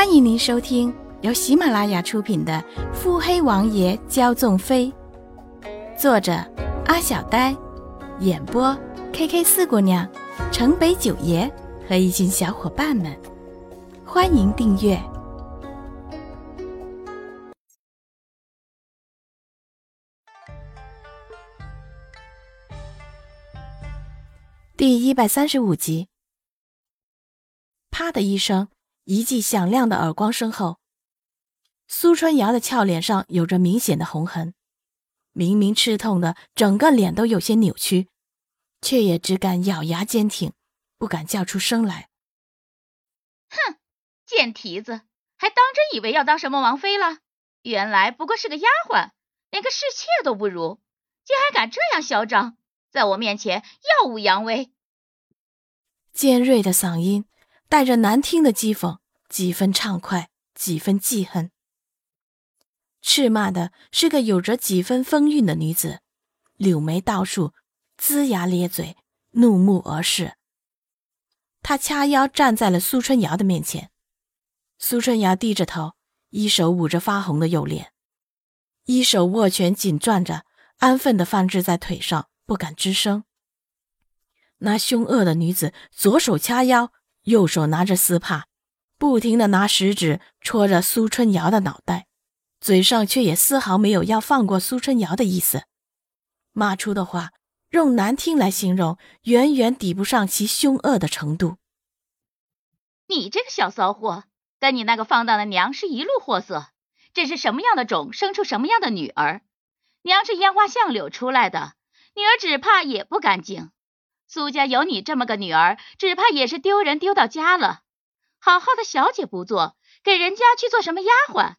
欢迎您收听由喜马拉雅出品的《腹黑王爷骄纵妃》，作者阿小呆，演播 K K 四姑娘、城北九爷和一群小伙伴们。欢迎订阅第一百三十五集。啪的一声。一记响亮的耳光声后，苏春瑶的俏脸上有着明显的红痕，明明吃痛的整个脸都有些扭曲，却也只敢咬牙坚挺，不敢叫出声来。哼，贱蹄子，还当真以为要当什么王妃了？原来不过是个丫鬟，连个侍妾都不如，竟还敢这样嚣张，在我面前耀武扬威！尖锐的嗓音带着难听的讥讽。几分畅快，几分记恨。斥骂的是个有着几分风韵的女子，柳眉倒竖，龇牙咧嘴，怒目而视。她掐腰站在了苏春瑶的面前。苏春瑶低着头，一手捂着发红的右脸，一手握拳紧攥着，安分地放置在腿上，不敢吱声。那凶恶的女子左手掐腰，右手拿着丝帕。不停的拿食指戳着苏春瑶的脑袋，嘴上却也丝毫没有要放过苏春瑶的意思。骂出的话，用难听来形容，远远抵不上其凶恶的程度。你这个小骚货，跟你那个放荡的娘是一路货色，这是什么样的种，生出什么样的女儿？娘是烟花巷柳出来的，女儿只怕也不干净。苏家有你这么个女儿，只怕也是丢人丢到家了。好好的小姐不做，给人家去做什么丫鬟？哼！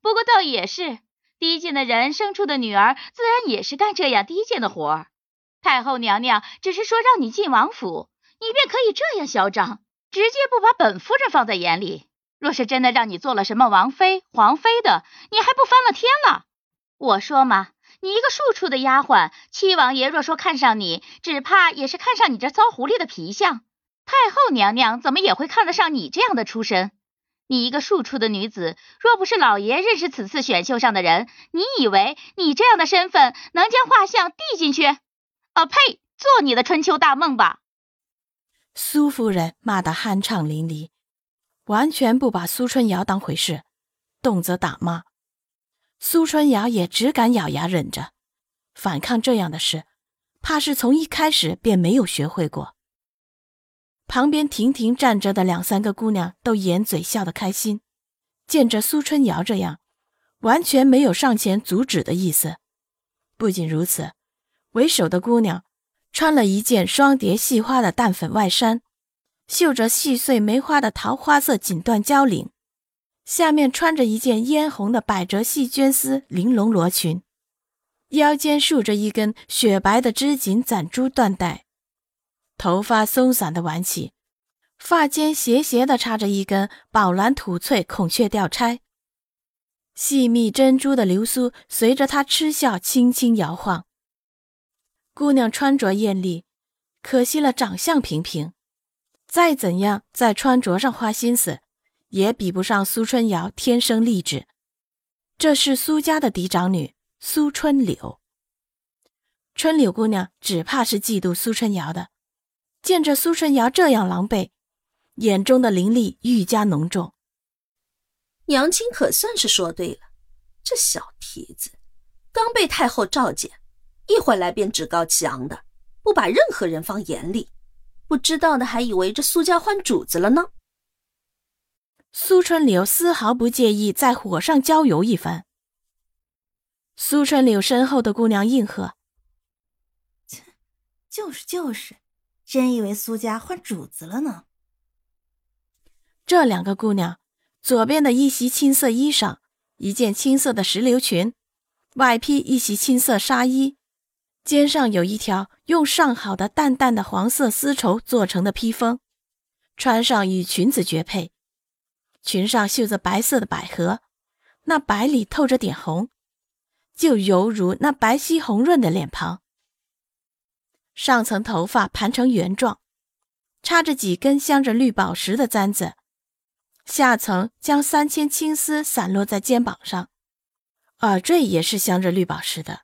不过倒也是，低贱的人生出的女儿，自然也是干这样低贱的活儿。太后娘娘只是说让你进王府，你便可以这样嚣张，直接不把本夫人放在眼里。若是真的让你做了什么王妃、皇妃的，你还不翻了天了？我说嘛，你一个庶出的丫鬟，七王爷若说看上你，只怕也是看上你这糟狐狸的皮相。太后娘娘怎么也会看得上你这样的出身？你一个庶出的女子，若不是老爷认识此次选秀上的人，你以为你这样的身份能将画像递进去？啊呸！做你的春秋大梦吧！苏夫人骂得酣畅淋漓，完全不把苏春瑶当回事，动则打骂。苏春瑶也只敢咬牙忍着，反抗这样的事，怕是从一开始便没有学会过。旁边亭亭站着的两三个姑娘都掩嘴笑得开心，见着苏春瑶这样，完全没有上前阻止的意思。不仅如此，为首的姑娘穿了一件双蝶细花的淡粉外衫，绣着细碎梅花的桃花色锦缎交领，下面穿着一件嫣红的百褶细绢丝玲珑罗裙，腰间束着一根雪白的织锦攒珠缎带。头发松散的挽起，发间斜斜的插着一根宝蓝土翠孔雀吊钗，细密珍珠的流苏随着她嗤笑轻轻摇晃。姑娘穿着艳丽，可惜了长相平平，再怎样在穿着上花心思，也比不上苏春瑶天生丽质。这是苏家的嫡长女苏春柳，春柳姑娘只怕是嫉妒苏春瑶的。见着苏春瑶这样狼狈，眼中的凌厉愈加浓重。娘亲可算是说对了，这小蹄子刚被太后召见，一会来便趾高气昂的，不把任何人放眼里，不知道的还以为这苏家换主子了呢。苏春柳丝毫不介意在火上浇油一番。苏春柳身后的姑娘应和：“切，就是就是。”真以为苏家换主子了呢？这两个姑娘，左边的一袭青色衣裳，一件青色的石榴裙，外披一袭青色纱衣，肩上有一条用上好的淡淡的黄色丝绸做成的披风，穿上与裙子绝配。裙上绣着白色的百合，那白里透着点红，就犹如那白皙红润的脸庞。上层头发盘成圆状，插着几根镶着绿宝石的簪子，下层将三千青丝散落在肩膀上，耳坠也是镶着绿宝石的，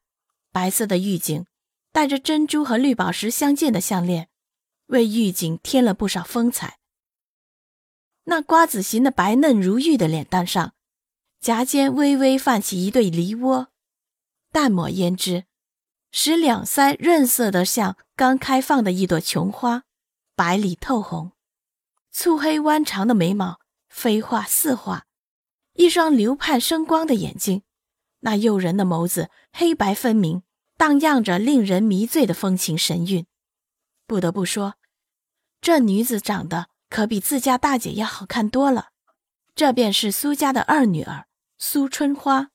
白色的玉颈，带着珍珠和绿宝石相间的项链，为玉颈添了不少风采。那瓜子形的白嫩如玉的脸蛋上，颊间微微泛起一对梨窝，淡抹胭脂，使两腮润色的像刚开放的一朵琼花，白里透红。粗黑弯长的眉毛，飞画似画，一双流盼生光的眼睛，那诱人的眸子黑白分明，荡漾着令人迷醉的风情神韵。不得不说，这女子长得。可比自家大姐要好看多了。这便是苏家的二女儿苏春花。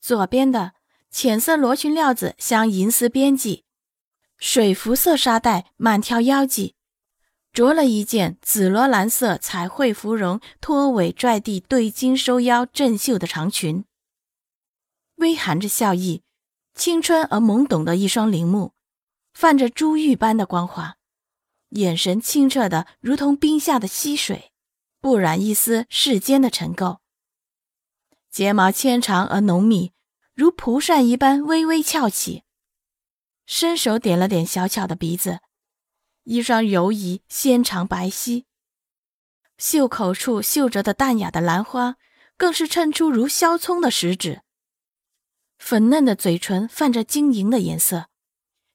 左边的浅色罗裙料子镶银丝边髻，水浮色纱带满条腰际，着了一件紫罗兰色彩绘芙蓉拖尾拽地对襟收腰正袖的长裙，微含着笑意，青春而懵懂的一双灵目，泛着珠玉般的光华。眼神清澈的，如同冰下的溪水，不染一丝世间的尘垢。睫毛纤长而浓密，如蒲扇一般微微翘起。伸手点了点小巧的鼻子，一双柔仪纤长白皙。袖口处绣着的淡雅的兰花，更是衬出如削葱的食指。粉嫩的嘴唇泛着晶莹的颜色，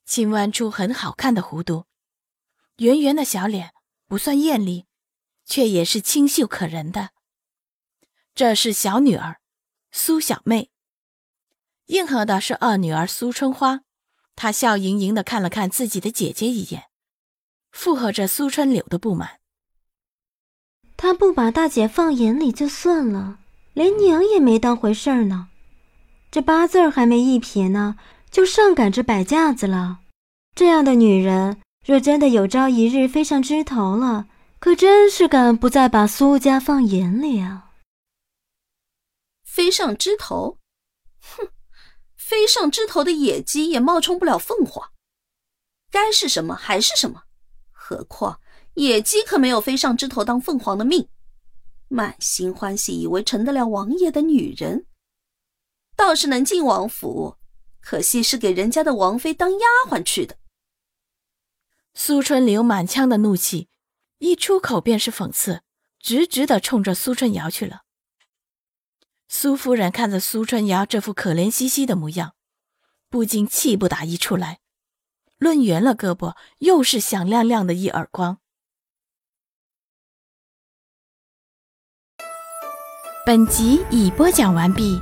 轻弯出很好看的弧度。圆圆的小脸不算艳丽，却也是清秀可人的。这是小女儿苏小妹，应和的是二女儿苏春花。她笑盈盈的看了看自己的姐姐一眼，附和着苏春柳的不满。他不把大姐放眼里就算了，连娘也没当回事儿呢。这八字还没一撇呢，就上赶着摆架子了。这样的女人。若真的有朝一日飞上枝头了，可真是敢不再把苏家放眼里啊！飞上枝头，哼，飞上枝头的野鸡也冒充不了凤凰，该是什么还是什么。何况野鸡可没有飞上枝头当凤凰的命，满心欢喜以为成得了王爷的女人，倒是能进王府，可惜是给人家的王妃当丫鬟去的。苏春柳满腔的怒气，一出口便是讽刺，直直的冲着苏春瑶去了。苏夫人看着苏春瑶这副可怜兮兮的模样，不禁气不打一处来，抡圆了胳膊，又是响亮亮的一耳光。本集已播讲完毕。